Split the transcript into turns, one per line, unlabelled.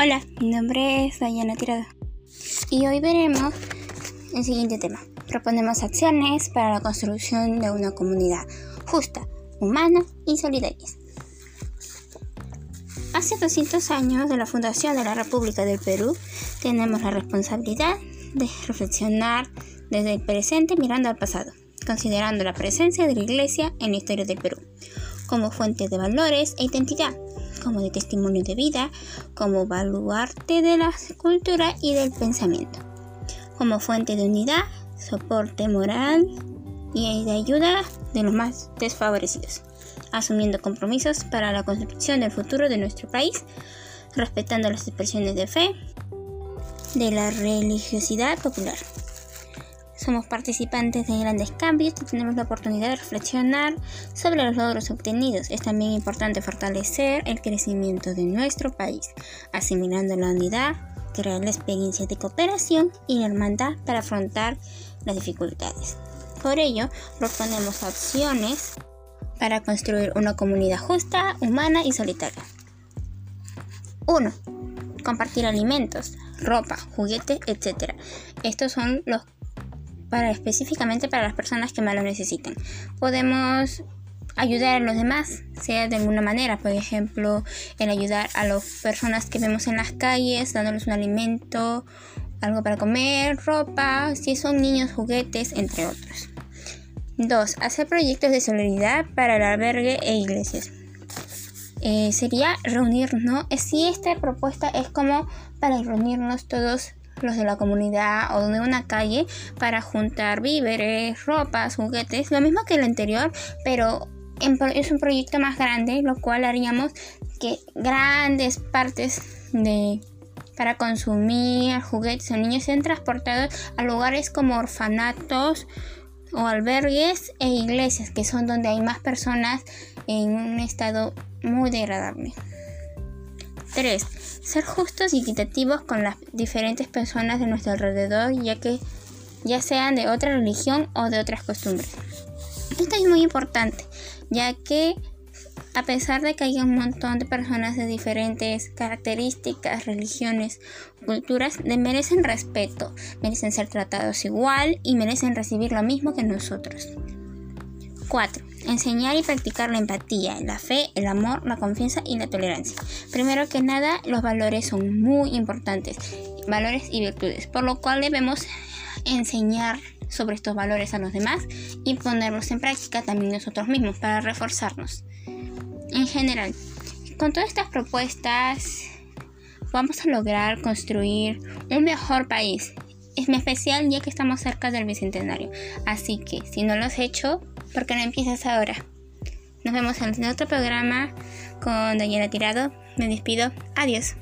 Hola, mi nombre es Dayana Tirado y hoy veremos el siguiente tema. Proponemos acciones para la construcción de una comunidad justa, humana y solidaria. Hace 200 años de la fundación de la República del Perú, tenemos la responsabilidad de reflexionar desde el presente mirando al pasado, considerando la presencia de la Iglesia en la historia del Perú como fuente de valores e identidad como de testimonio de vida, como baluarte de la cultura y del pensamiento, como fuente de unidad, soporte moral y de ayuda de los más desfavorecidos, asumiendo compromisos para la construcción del futuro de nuestro país, respetando las expresiones de fe, de la religiosidad popular somos participantes de grandes cambios y tenemos la oportunidad de reflexionar sobre los logros obtenidos. Es también importante fortalecer el crecimiento de nuestro país, asimilando la unidad, crear la experiencia de cooperación y la hermandad para afrontar las dificultades. Por ello, proponemos opciones para construir una comunidad justa, humana y solitaria. 1. Compartir alimentos, ropa, juguetes, etc. Estos son los para específicamente para las personas que más lo necesiten. Podemos ayudar a los demás, sea de alguna manera, por ejemplo, en ayudar a las personas que vemos en las calles, dándoles un alimento, algo para comer, ropa, si son niños, juguetes, entre otros. 2. Hacer proyectos de solidaridad para el albergue e iglesias. Eh, sería reunirnos, si esta propuesta es como para reunirnos todos los de la comunidad o de una calle para juntar víveres, ropas, juguetes, lo mismo que el anterior, pero es un proyecto más grande, lo cual haríamos que grandes partes de para consumir juguetes o niños sean transportados a lugares como orfanatos o albergues e iglesias, que son donde hay más personas en un estado muy degradable. 3. Ser justos y equitativos con las diferentes personas de nuestro alrededor, ya que ya sean de otra religión o de otras costumbres. Esto es muy importante, ya que a pesar de que hay un montón de personas de diferentes características, religiones, culturas, merecen respeto, merecen ser tratados igual y merecen recibir lo mismo que nosotros. 4. Enseñar y practicar la empatía, la fe, el amor, la confianza y la tolerancia. Primero que nada, los valores son muy importantes, valores y virtudes, por lo cual debemos enseñar sobre estos valores a los demás y ponerlos en práctica también nosotros mismos para reforzarnos. En general, con todas estas propuestas vamos a lograr construir un mejor país, es especial ya que estamos cerca del bicentenario. Así que si no lo has hecho, ¿por qué no empiezas ahora? Nos vemos en otro programa con Daniela Tirado. Me despido. Adiós.